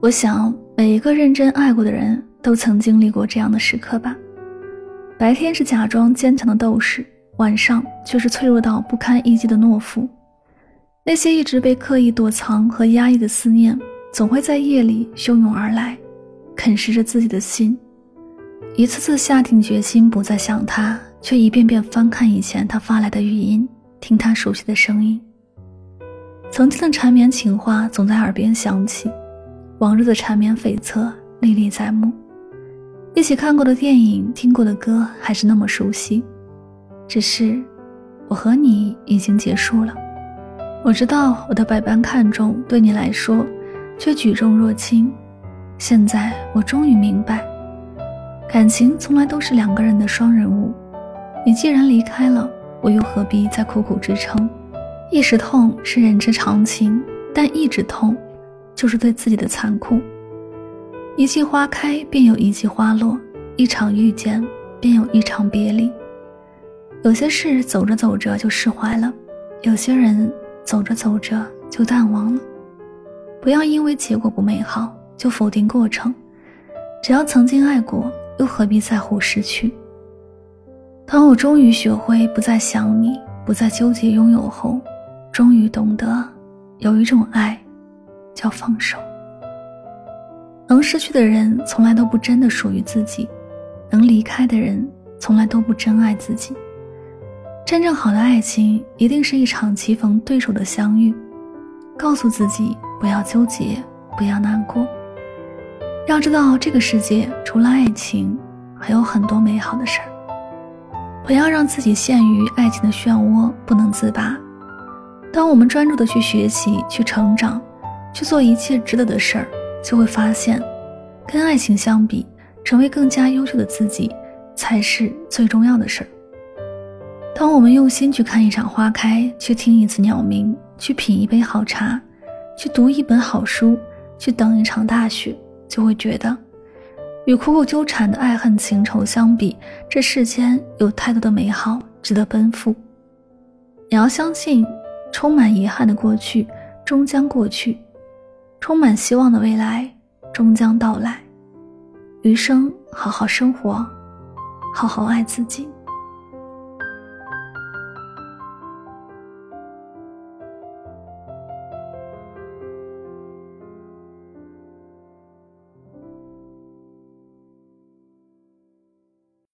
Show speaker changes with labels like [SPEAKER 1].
[SPEAKER 1] 我想，每一个认真爱过的人都曾经历过这样的时刻吧。白天是假装坚强的斗士，晚上却是脆弱到不堪一击的懦夫。那些一直被刻意躲藏和压抑的思念，总会在夜里汹涌而来，啃食着自己的心。一次次下定决心不再想他，却一遍遍翻看以前他发来的语音，听他熟悉的声音。曾经的缠绵情话总在耳边响起，往日的缠绵悱恻历历在目。一起看过的电影、听过的歌还是那么熟悉，只是我和你已经结束了。我知道我的百般看重对你来说，却举重若轻。现在我终于明白，感情从来都是两个人的双人舞。你既然离开了，我又何必再苦苦支撑？一时痛是人之常情，但一直痛，就是对自己的残酷。一季花开，便有一季花落；一场遇见，便有一场别离。有些事走着走着就释怀了，有些人。走着走着就淡忘了，不要因为结果不美好就否定过程。只要曾经爱过，又何必在乎失去？当我终于学会不再想你，不再纠结拥有后，终于懂得，有一种爱，叫放手。能失去的人，从来都不真的属于自己；能离开的人，从来都不真爱自己。真正好的爱情，一定是一场棋逢对手的相遇。告诉自己不要纠结，不要难过。要知道，这个世界除了爱情，还有很多美好的事儿。不要让自己陷于爱情的漩涡不能自拔。当我们专注的去学习、去成长、去做一切值得的事儿，就会发现，跟爱情相比，成为更加优秀的自己，才是最重要的事儿。当我们用心去看一场花开，去听一次鸟鸣，去品一杯好茶，去读一本好书，去等一场大雪，就会觉得，与苦苦纠缠的爱恨情仇相比，这世间有太多的美好值得奔赴。你要相信，充满遗憾的过去终将过去，充满希望的未来终将到来。余生好好生活，好好爱自己。